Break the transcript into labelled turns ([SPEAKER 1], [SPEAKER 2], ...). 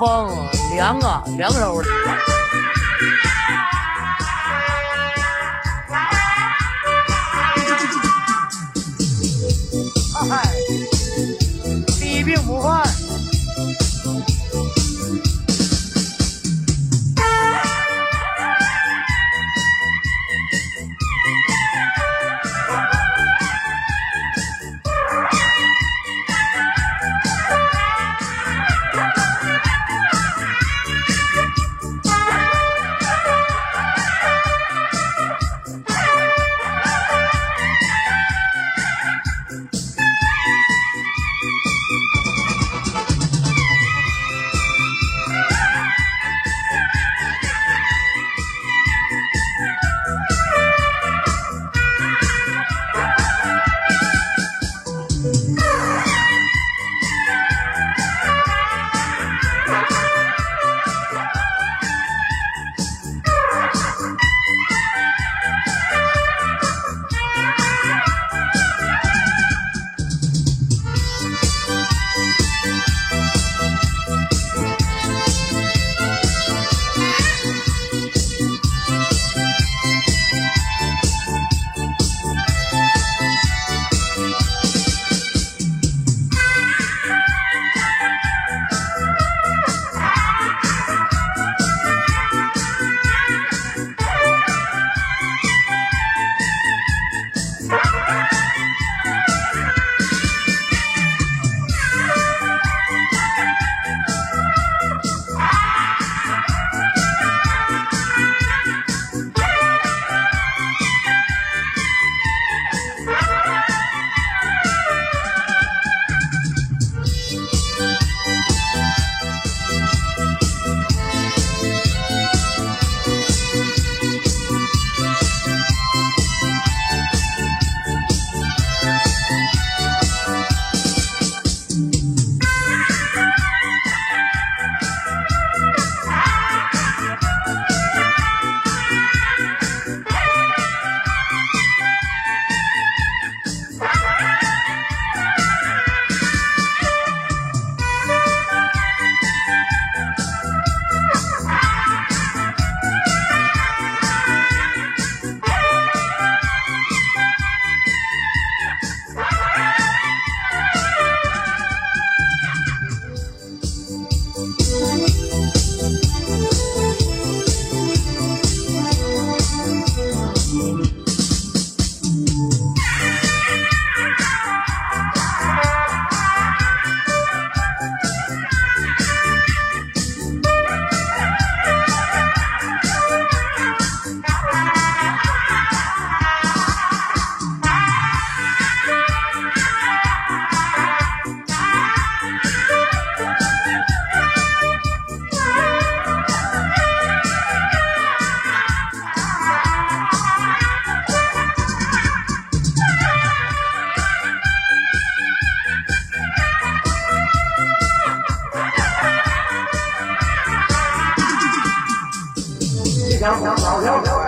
[SPEAKER 1] 风，凉啊，凉飕的。小小小小小